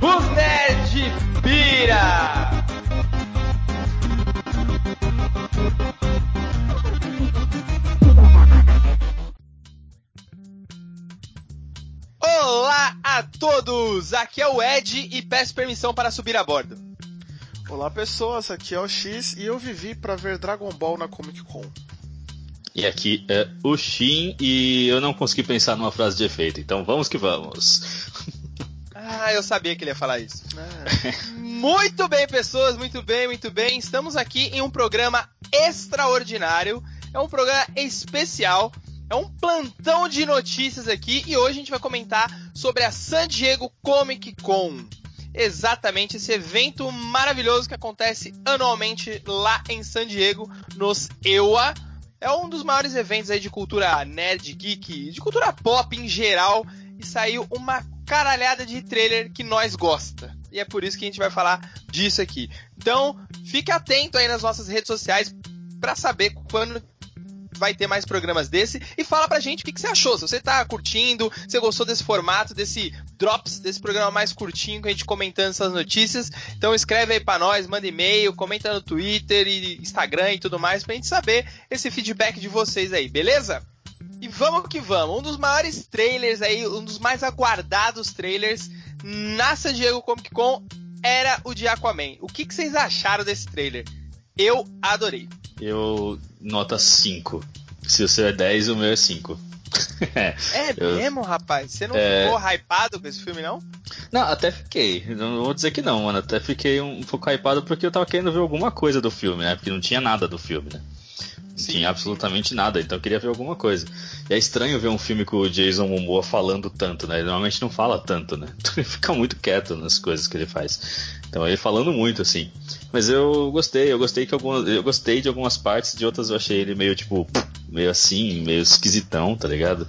Os Nerd Pira! Olá a todos! Aqui é o Ed e peço permissão para subir a bordo. Olá pessoas, aqui é o X e eu vivi para ver Dragon Ball na Comic Con. E aqui é o Shin e eu não consegui pensar numa frase de efeito, então vamos que vamos. Ah, eu sabia que ele ia falar isso. muito bem, pessoas, muito bem, muito bem. Estamos aqui em um programa extraordinário. É um programa especial. É um plantão de notícias aqui e hoje a gente vai comentar sobre a San Diego Comic Con. Exatamente esse evento maravilhoso que acontece anualmente lá em San Diego, nos EUA. É um dos maiores eventos aí de cultura nerd, geek, de cultura pop em geral. E saiu uma caralhada de trailer que nós gosta. E é por isso que a gente vai falar disso aqui. Então, fique atento aí nas nossas redes sociais para saber quando vai ter mais programas desse e fala pra gente o que, que, você achou. Se você tá curtindo, se você gostou desse formato, desse Drops, desse programa mais curtinho que a gente comentando essas notícias. Então escreve aí pra nós, manda e-mail, comenta no Twitter e Instagram e tudo mais pra gente saber esse feedback de vocês aí, beleza? E vamos que vamos. Um dos maiores trailers aí, um dos mais aguardados trailers na San Diego Comic Con era o de Aquaman. O que, que vocês acharam desse trailer? Eu adorei. Eu nota 5. Se o seu é 10, o meu é 5. é, é eu... mesmo, rapaz? Você não é... ficou hypado com esse filme, não? Não, até fiquei. Não vou dizer que não, mano. Até fiquei um pouco hypado porque eu tava querendo ver alguma coisa do filme, né? Porque não tinha nada do filme, né? Sim. absolutamente nada, então eu queria ver alguma coisa. E é estranho ver um filme com o Jason Momoa falando tanto, né? Ele normalmente não fala tanto, né? Ele fica muito quieto nas coisas que ele faz. Então ele falando muito, assim. Mas eu gostei, eu gostei que algumas, eu gostei de algumas partes, de outras eu achei ele meio tipo, meio assim, meio esquisitão, tá ligado?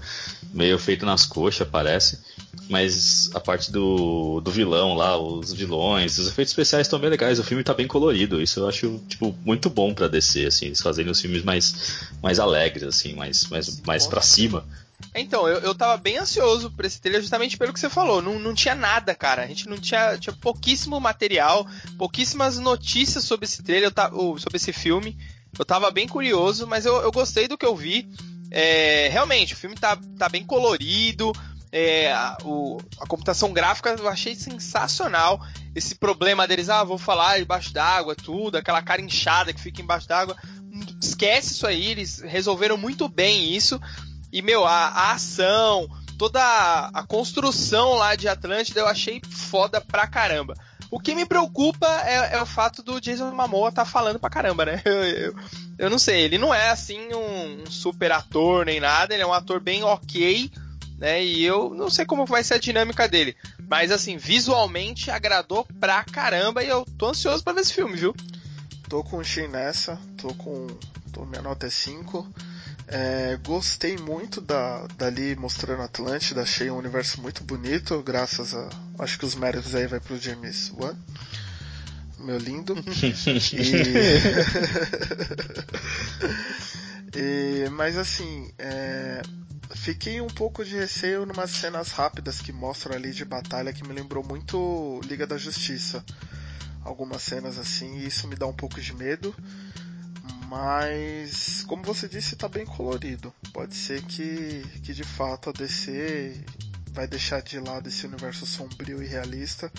Meio feito nas coxas, parece. Mas a parte do, do vilão lá, os vilões, os efeitos especiais estão bem legais. O filme tá bem colorido. Isso eu acho, tipo, muito bom para descer, assim. Eles fazerem os filmes mais, mais alegres, assim, mais, mais, mais pra cima. Então, eu, eu tava bem ansioso por esse trailer justamente pelo que você falou. Não, não tinha nada, cara. A gente não tinha, tinha pouquíssimo material, pouquíssimas notícias sobre esse trailer, sobre esse filme. Eu tava bem curioso, mas eu, eu gostei do que eu vi. É, realmente, o filme tá, tá bem colorido, é, a, o, a, computação gráfica eu achei sensacional. Esse problema deles, ah, vou falar embaixo d'água, tudo, aquela cara inchada que fica embaixo d'água. Esquece isso aí, eles resolveram muito bem isso. E, meu, a, a ação, toda a, a, construção lá de Atlântida eu achei foda pra caramba. O que me preocupa é, é o fato do Jason Momoa tá falando pra caramba, né? Eu, eu, eu não sei, ele não é assim um, um super ator nem nada, ele é um ator bem ok né? E eu não sei como vai ser a dinâmica dele. Mas assim, visualmente agradou pra caramba e eu tô ansioso pra ver esse filme, viu? Tô com o Shin nessa, tô com. tô minha nota é 5. É, gostei muito da, dali mostrando Atlântida, achei um universo muito bonito, graças a. Acho que os méritos aí vai pro James Wan. Meu lindo. e... e... mas assim, é, Fiquei um pouco de receio numas cenas rápidas que mostram ali de batalha que me lembrou muito Liga da Justiça. Algumas cenas assim, e isso me dá um pouco de medo. Mas, como você disse, tá bem colorido. Pode ser que, que de fato a DC vai deixar de lado esse universo sombrio e realista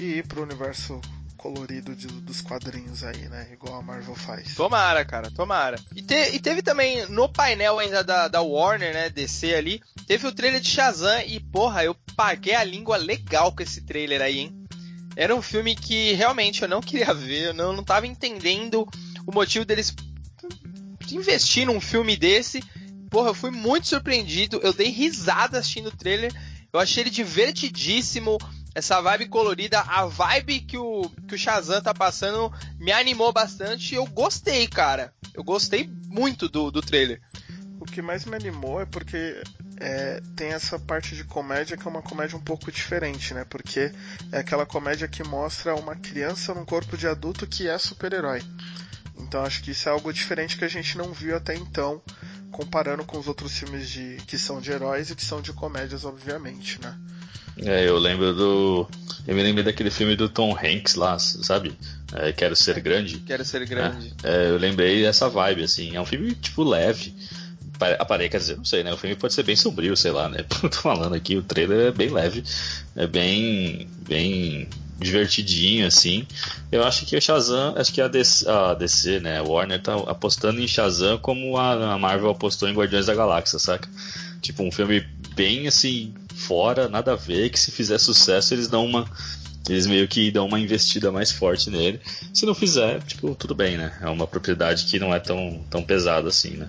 e ir pro universo colorido de, dos quadrinhos aí, né? Igual a Marvel faz. Tomara, cara, tomara. E, te, e teve também no painel ainda da, da Warner, né? DC ali, teve o trailer de Shazam e, porra, eu paguei a língua legal com esse trailer aí, hein? Era um filme que realmente eu não queria ver, eu não, não tava entendendo o motivo deles investir num filme desse. Porra, eu fui muito surpreendido, eu dei risada assistindo o trailer. Eu achei ele divertidíssimo essa vibe colorida, a vibe que o, que o Shazam tá passando me animou bastante e eu gostei, cara. Eu gostei muito do, do trailer. O que mais me animou é porque é, tem essa parte de comédia que é uma comédia um pouco diferente, né? Porque é aquela comédia que mostra uma criança num corpo de adulto que é super-herói. Então acho que isso é algo diferente que a gente não viu até então, comparando com os outros filmes de que são de heróis e que são de comédias, obviamente, né? É, eu lembro do. Eu me lembro daquele filme do Tom Hanks lá, sabe? É, Quero Ser Grande. Quero Ser Grande. É, é, eu lembrei dessa vibe, assim. É um filme, tipo, leve. Aparei, quer dizer, não sei, né? O filme pode ser bem sombrio, sei lá, né? Tô falando aqui, o trailer é bem leve. É bem. bem divertidinho, assim. Eu acho que o Shazam, acho que a DC, a DC, né? Warner tá apostando em Shazam como a Marvel apostou em Guardiões da Galáxia, saca? Tipo, um filme bem assim, fora, nada a ver, que se fizer sucesso eles dão uma. Eles meio que dão uma investida mais forte nele. Se não fizer, tipo, tudo bem, né? É uma propriedade que não é tão, tão pesada assim, né?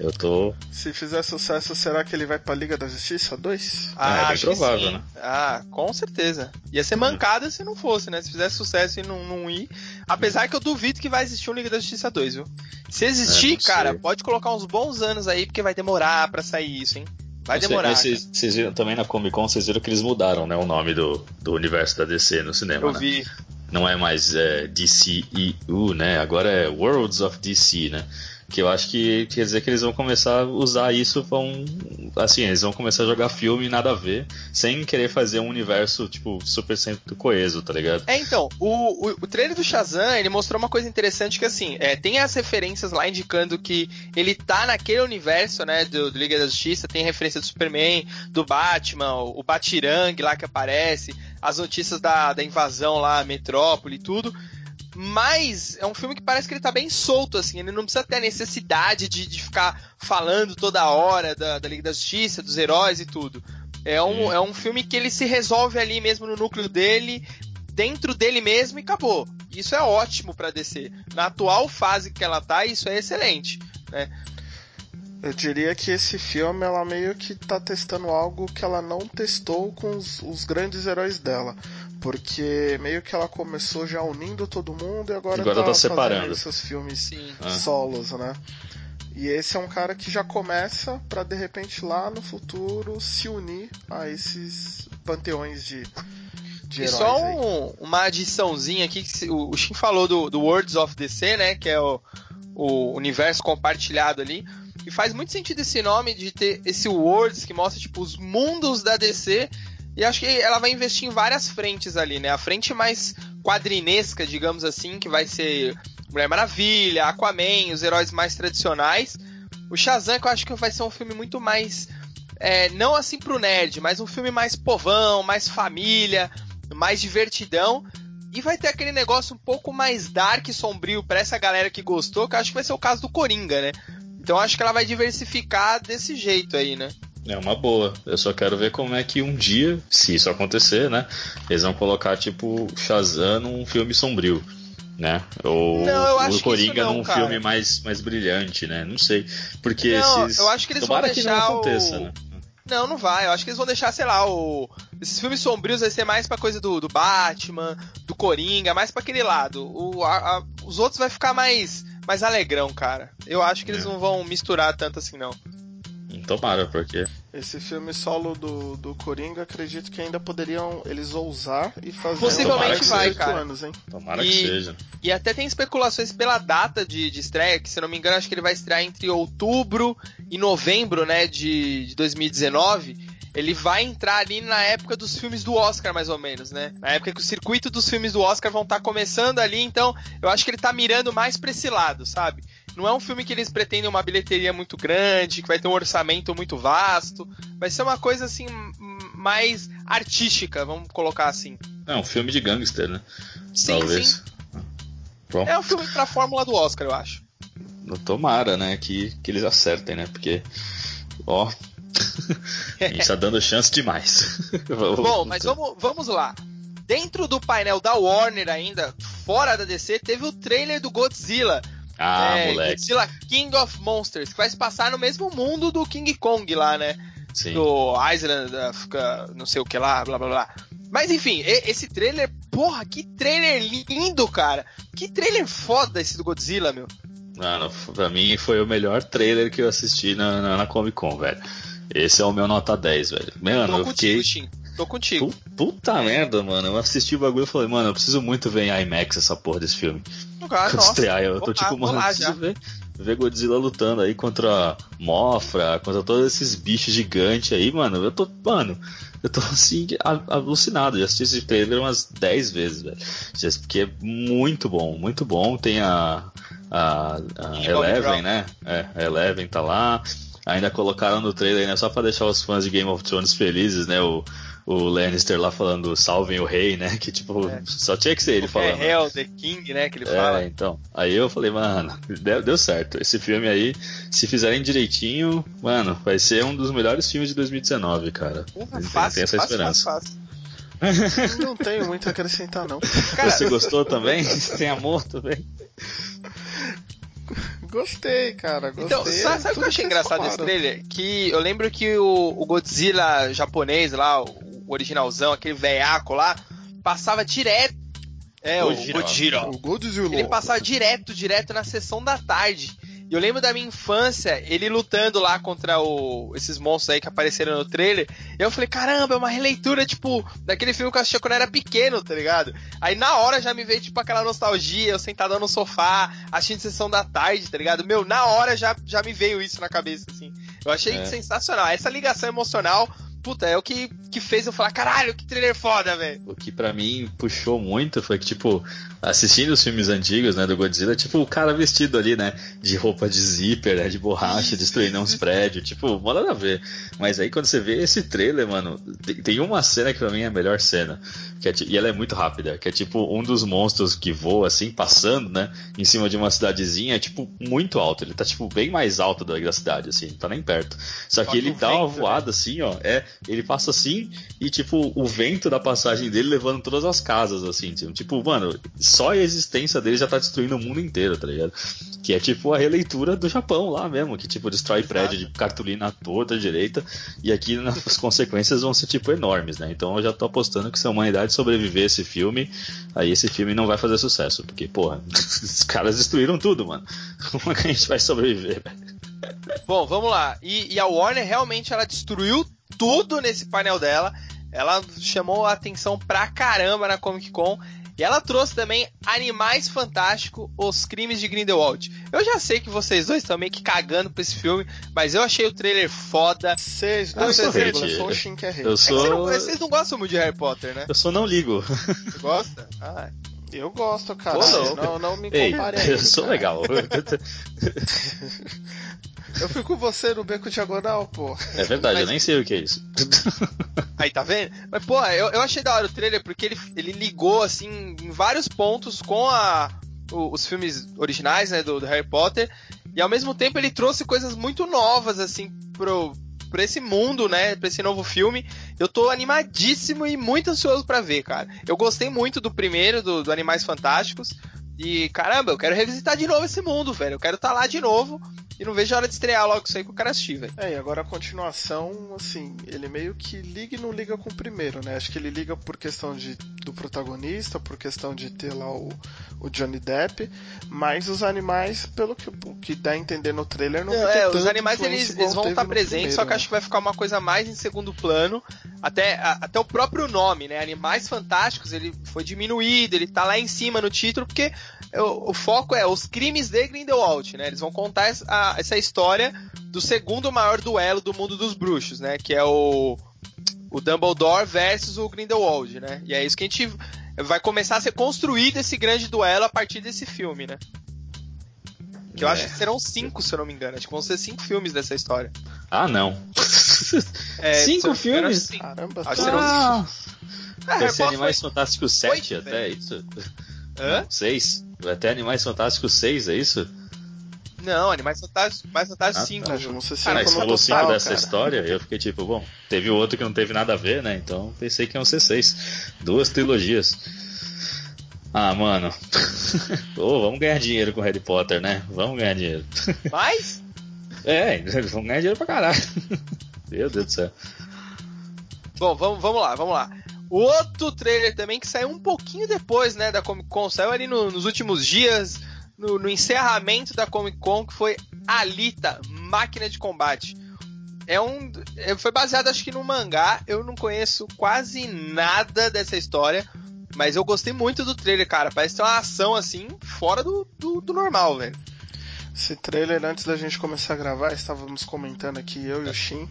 Eu tô. Se fizer sucesso, será que ele vai pra Liga da Justiça 2? Ah, é, bem provável, né? Ah, com certeza. Ia ser mancada se não fosse, né? Se fizesse sucesso e não, não ir. Apesar que eu duvido que vai existir um Liga da Justiça 2, viu? Se existir, é, cara, pode colocar uns bons anos aí, porque vai demorar para sair isso, hein? Vai demorar. Vocês, vocês viram também na Comic Con, vocês viram que eles mudaram, né, o nome do, do universo da DC no cinema, Eu né? vi. Não é mais é, DCEU, né? Agora é Worlds of DC, né? Que eu acho que quer dizer que eles vão começar a usar isso vão assim, eles vão começar a jogar filme nada a ver, sem querer fazer um universo tipo super sempre coeso, tá ligado? É, então, o, o, o trailer do Shazam, ele mostrou uma coisa interessante que assim, é, tem as referências lá indicando que ele tá naquele universo, né, do, do Liga da Justiça, tem referência do Superman, do Batman, o, o Batirang lá que aparece, as notícias da, da invasão lá, Metrópole e tudo. Mas é um filme que parece que ele tá bem solto, assim. Ele não precisa ter a necessidade de, de ficar falando toda hora da, da Liga da Justiça, dos heróis e tudo. É um, é um filme que ele se resolve ali mesmo no núcleo dele, dentro dele mesmo e acabou. Isso é ótimo para DC. Na atual fase que ela tá, isso é excelente, né? Eu diria que esse filme ela meio que tá testando algo que ela não testou com os, os grandes heróis dela. Porque meio que ela começou já unindo todo mundo e agora, agora tá, tá separando esses filmes ah. solos, né? E esse é um cara que já começa para de repente lá no futuro se unir a esses panteões de, de e só um, uma adiçãozinha aqui que o, o Shin falou do, do Words of DC, né? Que é o, o universo compartilhado ali. E faz muito sentido esse nome de ter esse Words que mostra tipo os mundos da DC e acho que ela vai investir em várias frentes ali, né? A frente mais quadrinesca, digamos assim, que vai ser Mulher Maravilha, Aquaman, os heróis mais tradicionais. O Shazam, que eu acho que vai ser um filme muito mais. É, não assim pro nerd, mas um filme mais povão, mais família, mais divertidão. E vai ter aquele negócio um pouco mais dark e sombrio pra essa galera que gostou, que eu acho que vai ser o caso do Coringa, né? Então acho que ela vai diversificar desse jeito aí, né? É uma boa. Eu só quero ver como é que um dia, se isso acontecer, né? Eles vão colocar, tipo, Shazam num filme sombrio. Né? Ou não, o Coringa não, num cara. filme mais, mais brilhante, né? Não sei. Porque não, esses. Eu acho que eles Tomara vão deixar que não aconteça, o... né? Não, não vai. Eu acho que eles vão deixar, sei lá, o... esses filmes sombrios vai ser mais pra coisa do, do Batman, do Coringa, mais pra aquele lado. O, a, a, os outros vai ficar mais, mais alegrão, cara. Eu acho que eles É. não vão misturar tanto assim, não. Tomara, porque. Esse filme solo do, do Coringa, acredito que ainda poderiam eles ousar e fazer Possivelmente um vai, 18 cara. anos, hein? Tomara E- que seja. E até tem especulações pela data de, de estreia, que se eu não me engano, acho que ele vai estrear entre outubro e novembro, né, de, de 2019. Ele vai entrar ali na época dos filmes do Oscar, mais ou menos, né? Na época que o circuito dos filmes do Oscar vão estar começando ali, então eu acho que ele tá mirando mais pra esse lado, sabe? Não é um filme que eles pretendem uma bilheteria muito grande, que vai ter um orçamento muito vasto. Vai ser uma coisa assim, mais artística, vamos colocar assim. É um filme de gangster, né? Sim, Talvez. sim. Bom, É um filme pra fórmula do Oscar, eu acho. tomara, né? Que, que eles acertem, né? Porque. Ó. a gente tá dando chance demais. Bom, mas vamos, vamos lá. Dentro do painel da Warner ainda, fora da DC, teve o trailer do Godzilla. Ah, é, moleque. Godzilla King of Monsters, que vai se passar no mesmo mundo do King Kong lá, né? Sim. Do Island uh, não sei o que lá, blá blá blá. Mas enfim, esse trailer, porra, que trailer lindo, cara. Que trailer foda esse do Godzilla, meu. Mano, pra mim foi o melhor trailer que eu assisti na, na, na Comic Con, velho. Esse é o meu nota 10, velho. Mano, eu fiquei. Shin. Tô contigo. Puta merda, mano. Eu assisti o bagulho e falei, mano, eu preciso muito ver em IMAX essa porra desse filme. Cara, Quando estrear, eu tô tipo, mano, preciso ver, ver Godzilla lutando aí contra Mofra, contra todos esses bichos gigantes aí, mano. Eu tô, mano, eu tô assim, alucinado. Já assisti esse trailer umas 10 vezes, velho. Porque é muito bom, muito bom. Tem a, a, a Eleven, né? É, a Eleven tá lá. Ainda colocaram no trailer, né? Só pra deixar os fãs de Game of Thrones felizes, né? O, o Lannister lá falando salvem o rei, né? Que tipo, é. só tinha que ser ele falando. É Hell, The King, né? Que ele é, fala. então. Aí eu falei, mano, deu, deu, certo. Esse filme aí, se fizerem direitinho, mano, vai ser um dos melhores filmes de 2019, cara. Porra, fácil, tem essa fácil, esperança. Fácil, fácil. Não tenho muito a acrescentar, não. Cara, Você gostou também? tem amor também? Gostei, cara. Gostei. Então, sabe, sabe o que eu achei engraçado desse trailer? Que eu lembro que o, o Godzilla japonês lá, o originalzão, aquele veiaco lá, passava direto. É, o Godzilla. O Godzilla. Ele passava direto, direto na sessão da tarde. E eu lembro da minha infância, ele lutando lá contra o, esses monstros aí que apareceram no trailer. E eu falei, caramba, é uma releitura, tipo, daquele filme que eu assistia quando eu era pequeno, tá ligado? Aí na hora já me veio, tipo, aquela nostalgia, eu sentado no sofá, assistindo sessão da tarde, tá ligado? Meu, na hora já, já me veio isso na cabeça, assim. Eu achei é. sensacional. Essa ligação emocional puta, é o que, que fez eu falar, caralho, que trailer foda, velho. O que para mim puxou muito foi que, tipo, assistindo os filmes antigos, né, do Godzilla, tipo, o cara vestido ali, né, de roupa de zíper, né, de borracha, destruindo uns prédios, tipo, nada a ver. Mas aí quando você vê esse trailer, mano, tem uma cena que pra mim é a melhor cena, que é, e ela é muito rápida, que é tipo um dos monstros que voa, assim, passando, né, em cima de uma cidadezinha, tipo, muito alto. Ele tá, tipo, bem mais alto da, da cidade, assim, não tá nem perto. Só, Só que ele dá vento, uma né? voada, né? assim, ó, é, ele passa assim, e, tipo, o vento da passagem dele levando todas as casas, assim, tipo, mano, só a existência dele já tá destruindo o mundo inteiro, tá ligado? Que é tipo a releitura do Japão lá mesmo, que tipo destrói prédio de cartolina à torta direita, e aqui as consequências vão ser tipo enormes, né? Então eu já tô apostando que se a humanidade sobreviver a esse filme, aí esse filme não vai fazer sucesso, porque, porra, os caras destruíram tudo, mano. Como é que a gente vai sobreviver, Bom, vamos lá. E, e a Warner realmente ela destruiu tudo nesse painel dela. Ela chamou a atenção pra caramba na Comic Con. E ela trouxe também Animais Fantásticos, Os Crimes de Grindelwald. Eu já sei que vocês dois estão meio que cagando pra esse filme, mas eu achei o trailer foda. Vocês dois são eu sou o Shin que é rei. Eu sou... É não, vocês não gostam muito de Harry Potter, né? Eu só não ligo. Você gosta? Ah, eu gosto, cara. Pô, não. não, me compare Ei, aí. Eu sou cara. legal. Eu fui com você no beco diagonal, pô. É verdade, Mas... eu nem sei o que é isso. Aí, tá vendo? Mas, pô, eu, eu achei da hora o trailer porque ele, ele ligou, assim, em vários pontos com a, os filmes originais, né, do, do, Harry Potter. E ao mesmo tempo ele trouxe coisas muito novas, assim, pro, pra esse mundo, né, pra esse novo filme. Eu tô animadíssimo e muito ansioso para ver, cara. Eu gostei muito do primeiro, do, do Animais Fantásticos. E caramba, eu quero revisitar de novo esse mundo, velho. Eu quero estar tá lá de novo. E não vejo a hora de estrear logo isso aí que eu quero assistir, velho. É, e agora a continuação, assim, ele meio que liga e não liga com o primeiro, né? Acho que ele liga por questão de, do protagonista, por questão de ter lá o, o Johnny Depp, mas os animais, pelo que, que dá a entender no trailer, não, não É, os animais eles, eles vão estar tá presentes, primeiro, só que né? acho que vai ficar uma coisa mais em segundo plano. Até, a, até o próprio nome, né? Animais Fantásticos, ele foi diminuído, ele tá lá em cima no título, porque o, o foco é os crimes de Grindelwald, né? Eles vão contar essa, essa história do segundo maior duelo do mundo dos bruxos, né? Que é o, o Dumbledore versus o Grindelwald, né? E é isso que a gente vai começar a ser construído esse grande duelo a partir desse filme, né? Que eu é. acho que serão cinco, se eu não me engano. Acho que vão ser cinco filmes dessa história. Ah, não. É, cinco filmes? Caramba, acho que serão ah. cinco. Ah, Vai ser Animais foi... Fantásticos 7 até, é isso? Hã? 6? Até Animais Fantásticos 6, é isso? Não, Animais Fantásticos, Mais Fantásticos 5. Ah, tá. Não sei se ah, você falou 5 dessa cara. história, eu fiquei tipo, bom, teve o outro que não teve nada a ver, né? Então pensei que iam ser 6. Duas trilogias. Ah, mano. Pô, vamos ganhar dinheiro com Harry Potter, né? Vamos ganhar dinheiro. Mais? é, vamos ganhar dinheiro pra caralho. Meu Deus do céu. Bom, vamos, vamos lá, vamos lá. Outro trailer também que saiu um pouquinho depois, né, da Comic Con, saiu ali no, nos últimos dias, no, no, encerramento da Comic Con, que foi Alita, Máquina de Combate. é um. é- Foi baseado, acho que, no mangá. Eu não conheço quase nada dessa história. Mas eu gostei muito do trailer, cara. Parece ter uma ação assim, fora do, do, do normal, velho. Esse trailer, antes da gente começar a gravar, estávamos comentando aqui, eu e o Shin.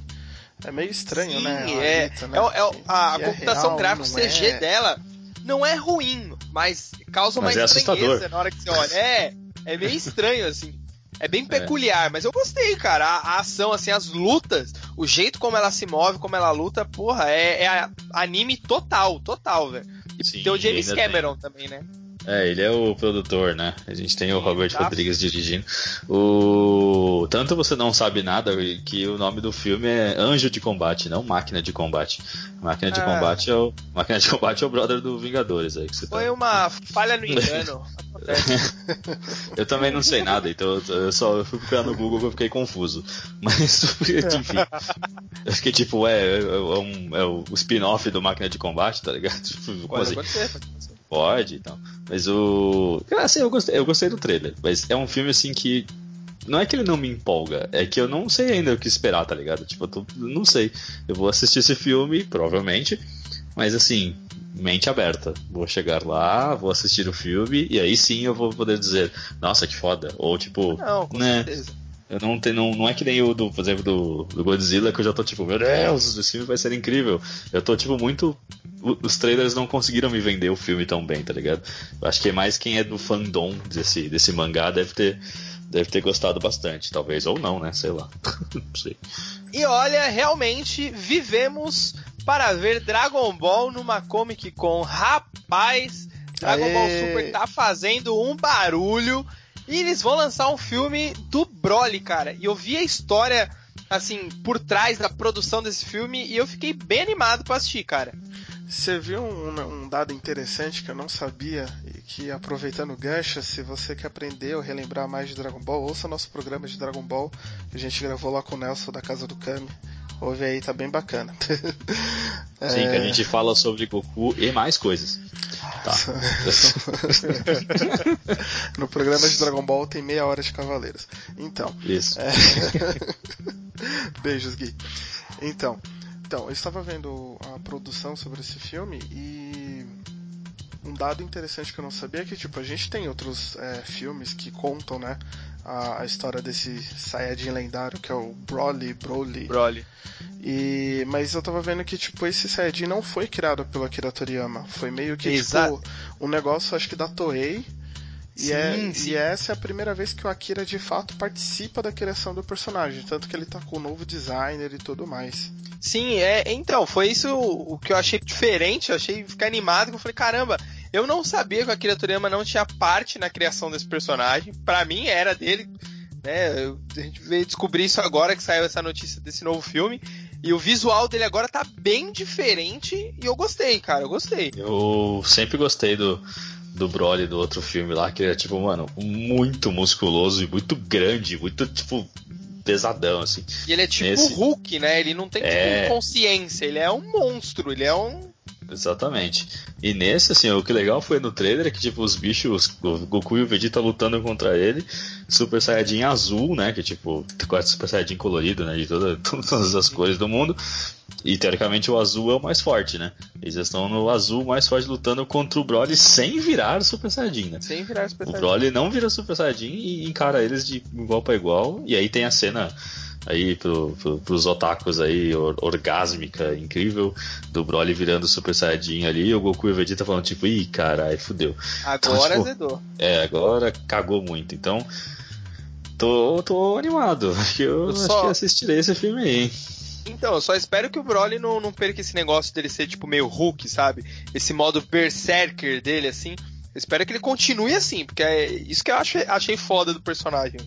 É meio estranho, Sim, né? a é. Né? é, o- é Que- a é computação real, gráfica CG é- dela não é ruim, mas causa uma Mas é estranheza assustador. na hora que você olha. É, é meio estranho, assim. É bem peculiar, mas eu gostei, cara. A, a ação, assim, as lutas, o jeito como ela se move, como ela luta, porra, é, é anime total, total, velho. E Sim, tem o James Cameron também, né? É, ele é o produtor, né? A gente tem o Robert tá. Rodrigues dirigindo. O tanto você não sabe nada que o nome do filme é Anjo de Combate, não Máquina de Combate. Máquina de Ah. Combate é o Máquina de Combate é o brother do Vingadores aí que você Foi tá. uma falha no engano. Eu também não sei nada, então eu- só eu fui procurar no Google que eu fiquei confuso. Mas enfim, eu fiquei tipo, é, é, é um- é o spin-off do Máquina de Combate, tá ligado? Tipo, como Pode assim? acontecer, pode e tal. Mas o. Assim, eu gostei, eu gostei do trailer. Mas é um filme assim que. Não é que ele não me empolga, é que eu não sei ainda o que esperar, tá ligado? Tipo, eu tô, não sei. Eu vou assistir esse filme, provavelmente, mas assim, mente aberta. Vou chegar lá, vou assistir o filme, e aí sim eu vou poder dizer, nossa, que foda. Ou tipo, Não, com né? certeza. Eu não, tenho, não, não é que nem o do, por exemplo, do, do Godzilla, que eu já tô tipo, meu Deus, esse filme vai ser incrível. Eu tô tipo muito. Os trailers não conseguiram me vender o filme tão bem, tá ligado? Eu acho que é mais quem é do fandom desse, desse mangá deve ter, deve ter gostado bastante, talvez, ou não, né? Sei lá. não sei. E olha, realmente vivemos para ver Dragon Ball numa Comic Con. Rapaz, Dragon Aê! Ball Super tá fazendo um barulho. E eles vão lançar um filme do Broly, cara. E eu vi a história, assim, por trás da produção desse filme e eu fiquei bem animado pra assistir, cara. Você viu um, um dado interessante que eu não sabia e que aproveitando o gancho, se você quer aprender ou relembrar mais de Dragon Ball, ouça nosso programa de Dragon Ball que a gente gravou lá com o Nelson da Casa do Kami. Ouve aí, tá bem bacana. Sim, que a gente fala sobre Goku e mais coisas. Tá. no programa de Dragon Ball tem meia hora de Cavaleiros. Então, Isso. É. Beijos, Gui. Então, então, eu estava vendo a produção sobre esse filme e um dado interessante que eu não sabia é que, tipo, a gente tem outros é, filmes que contam, né, a, a história desse Saiyajin lendário que é o Broly, Broly. Broly. E, mas eu tava vendo que, tipo, esse Saiyajin não foi criado pelo Akira Toriyama. Foi meio que, Exato. tipo, um negócio, acho que da Toei. E, Sim, é, sim. e essa é a primeira vez que o Akira de fato participa da criação do personagem, tanto que ele tá com o novo designer e tudo mais. Sim, é, então, foi isso o que eu achei diferente, eu achei ficar animado, que eu falei, caramba, eu não sabia que o Akira Toriyama não tinha parte na criação desse personagem, pra mim era dele, né, eu- a gente veio descobrir isso agora que saiu essa notícia desse novo filme, e o visual dele agora tá bem diferente, e eu gostei, cara, eu gostei. Eu sempre gostei do, do Broly do outro filme lá, que ele é tipo, mano, muito musculoso e muito grande, muito, tipo, pesadão, assim. E ele é tipo Esse- o Hulk, né, ele não tem É. tipo, consciência, ele é um monstro, ele é um... Exatamente. E nesse, assim, o que legal foi no trailer é que, tipo, os bichos, o Goku e o Vegeta lutando contra ele, Super Saiyajin azul, né? Que, tipo, quase Super Saiyajin colorido, né? De toda, todas as cores do mundo. E, teoricamente, o azul é o mais forte, né? Eles estão no azul mais forte lutando contra o Broly sem virar Super Saiyajin, né? Sem virar os O personagens. Broly não vira Super Saiyajin e encara eles de igual para igual. E aí tem a cena aí pro, pro, pros otakus aí, or, orgásmica, incrível, do Broly virando Super Saiyajin ali, e o Goku e o Vegeta falando tipo, ih, caralho, fudeu. Agora tipo, azedou. É, agora cagou muito. Então, tô, tô animado. Acho que eu, Eu acho só- que assistirei esse filme aí. hein? Então, eu só espero que o Broly não, não perca esse negócio dele ser tipo meio Hulk, sabe? Esse modo berserker dele, assim. Eu espero que ele continue assim, porque é isso que eu achei, achei foda do personagem.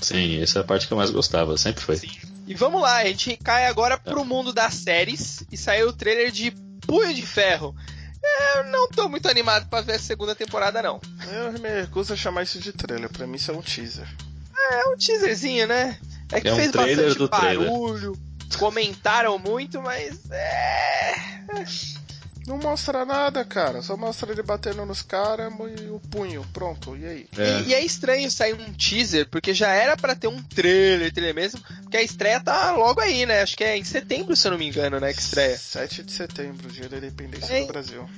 Sim, essa é a parte que eu mais gostava, sempre foi. Sim. E vamos lá, a gente cai agora pro mundo das séries e saiu o trailer de Punho de Ferro. É, Eu não tô muito animado pra ver a segunda temporada, não. Eu me recuso a chamar isso de trailer, pra mim isso é um teaser. É um teaserzinho, né? É que É um fez trailer bastante do trailer. barulho, comentaram muito, mas é. Não mostra nada, cara, só mostra ele batendo nos caras e o punho, pronto, e aí? É. E, e é estranho sair um teaser, porque já era pra ter um trailer, trailer mesmo, Porque a estreia tá logo aí, né? Acho que é em setembro, se eu não me engano, né? Que estreia. 7 de setembro, dia da independência é, do Brasil.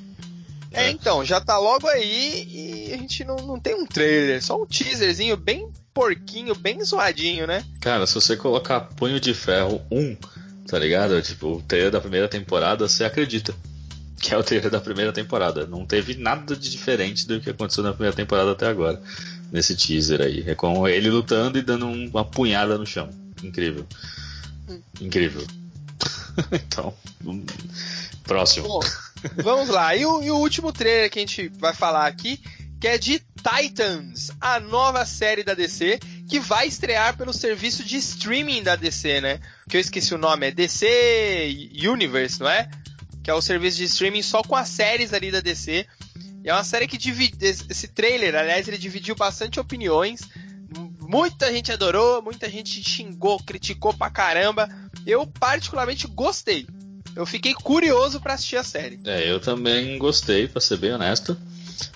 É, é, então, já tá logo aí e a gente não, não tem um trailer, só um teaserzinho bem porquinho, bem zoadinho, né? Cara, se você colocar Punho de Ferro 1, tá ligado? Tipo, o trailer da primeira temporada, você acredita que é o trailer da primeira temporada. Não teve nada de diferente do que aconteceu na primeira temporada até agora, nesse teaser aí. É com ele lutando e dando uma punhada no chão. Incrível. Hum. Incrível. então, próximo. Bom, vamos lá. E o, e o último trailer que a gente vai falar aqui, que é de Titans, a nova série da DC, que vai estrear pelo serviço de streaming da DC, né? Que eu esqueci o nome, é DC Universe, não é? Que é o serviço de streaming só com as séries ali da DC. E é uma série que divide. Esse trailer, aliás, ele dividiu bastante opiniões. Muita gente adorou, muita gente xingou, criticou pra caramba. Eu particularmente gostei. Eu fiquei curioso para assistir a série. É, eu também gostei, pra ser bem honesto.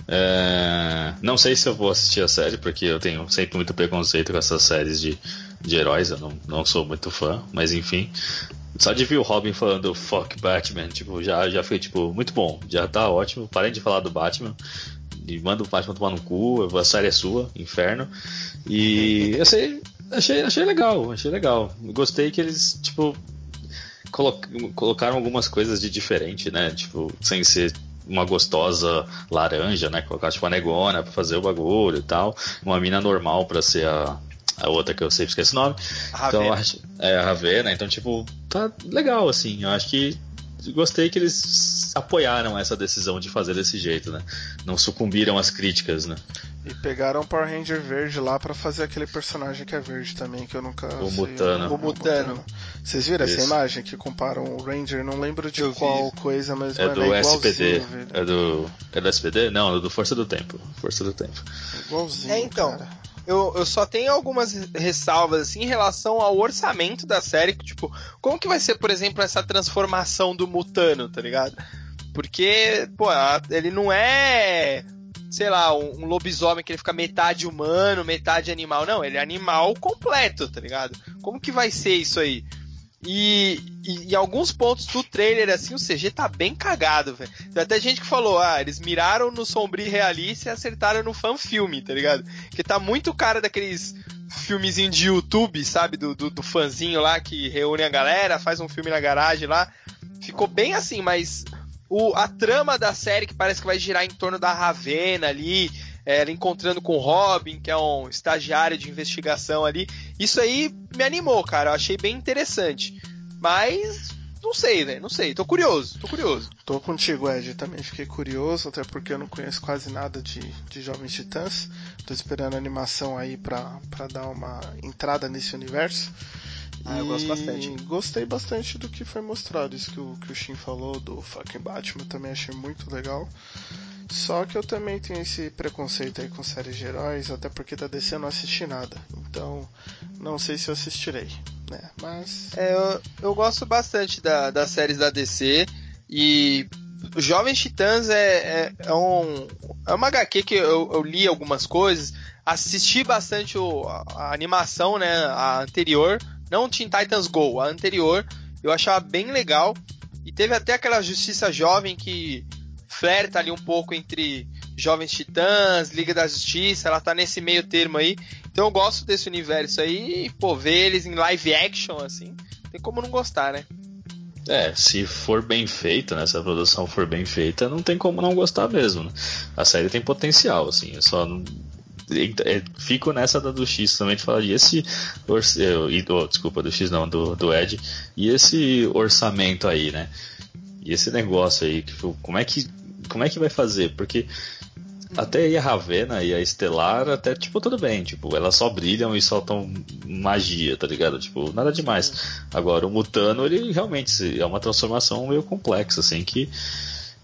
É... Não sei se eu vou assistir a série, porque eu tenho sempre muito preconceito com essas séries de, de heróis, eu não, não sou muito fã, mas enfim. Só de ver o Robin falando fuck Batman, tipo, já, já foi tipo, muito bom, já tá ótimo. Parem de falar do Batman. E manda o Batman tomar no cu, a série é sua, inferno. E achei, achei, achei legal, achei legal. Gostei que eles, tipo, colocaram algumas coisas de diferente, né? Tipo, sem ser uma gostosa laranja, né? Colocar tipo a negona pra fazer o bagulho e tal. Uma mina normal pra ser a, a outra que eu sempre esqueço o nome. A então, acho, é a Ravena. Então, tipo, tá legal, assim. Eu acho que gostei que eles apoiaram essa decisão de fazer desse jeito, né? Não sucumbiram às críticas, né? E pegaram o Power Ranger verde lá para fazer aquele personagem que é verde também, que eu nunca O sei, Mutano. O Mutano. Vocês viram Isso. essa imagem que comparam o Ranger? Não lembro de eu qual vi. coisa, mas é do é SPD. É do é do SPD? Não, é do Força do Tempo. Força do Tempo. É igualzinho. É então. Cara. Eu, eu só tenho algumas ressalvas assim em relação ao orçamento da série, tipo, como que vai ser, por exemplo, essa transformação do Mutano, tá ligado? Porque, pô, ele não é sei lá, um, lobisomem que ele fica metade humano, metade animal. Não, ele é animal completo, tá ligado? Como que vai ser isso aí? E, e, em alguns pontos do trailer, assim, o CG tá bem cagado, velho. Tem até gente que falou, ah, eles miraram no sombrio realista e acertaram no fanfilme, tá ligado? Que tá muito cara daqueles filmezinhos de YouTube, sabe? Do, do, do fãzinho lá que reúne a galera, faz um filme na garagem lá. Ficou bem assim, mas o, a trama da série que parece que vai girar em torno da Ravena ali, ela encontrando com o Robin, que é um estagiário de investigação ali. Isso aí me animou, cara. Eu achei bem interessante. Mas não sei, né? Não sei. Tô curioso, tô curioso. Tô contigo, Ed. Também fiquei curioso, até porque eu não conheço quase nada de, de Jovens Titãs. Tô esperando a animação aí pra, pra dar uma entrada nesse universo. Ah, eu gosto bastante. Gostei bastante do que foi mostrado. Isso que o, que o Shin falou do fucking Batman também achei muito legal. Só que eu também tenho esse preconceito aí com séries de heróis, até porque da DC eu não assisti nada. Então, não sei se eu assistirei, né? Mas. É, eu, eu gosto bastante da, das séries da DC e. Jovens Titãs é, é, é, um, é uma HQ que eu, eu li algumas coisas, assisti bastante o, a, a animação, né? A anterior, não Teen Titans Go, a anterior, eu achava bem legal. E teve até aquela Justiça Jovem que flerta ali um pouco entre Jovens Titãs, Liga da Justiça, ela tá nesse meio termo aí. Então eu gosto desse universo aí e, pô, ver eles em live action, assim, tem como não gostar, né? É, se for bem feita, né? Se a produção for bem feita, não tem como não gostar mesmo. Né? A série tem potencial, assim, eu só não. É, fico nessa da do X também de falar, e esse. Oh, desculpa, do X não, do, do Ed. E esse orçamento aí, né? E esse negócio aí, tipo, como é que como é que vai fazer? Porque até aí a Ravena e a Estelar, até, tipo, tudo bem, tipo, elas só brilham e soltam magia, tá ligado? Tipo, nada demais. Agora, o Mutano, ele realmente é uma transformação meio complexa, assim, que,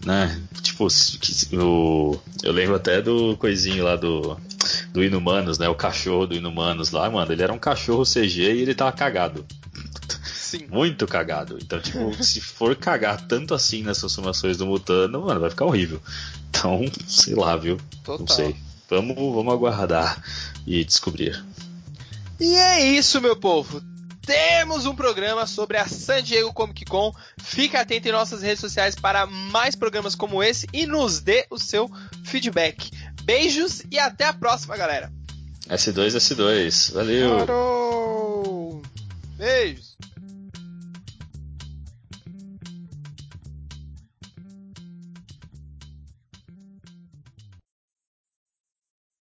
né, tipo, o, eu lembro até do coisinho lá do, do Inumanos, né, o cachorro do Inumanos lá, mano, ele era um cachorro CG e ele tava cagado. Sim. Muito cagado. Então, tipo, se for cagar tanto assim nas transformações do Mutano, mano, vai ficar horrível. Então, sei lá, viu? Total. Não sei. Vamos, vamos aguardar e descobrir. E é isso, meu povo. temos um programa sobre a San Diego Comic Con. Fique atento em nossas redes sociais para mais programas como esse e nos dê o seu feedback. Beijos e até a próxima, galera. S2, S2. Valeu. Parou.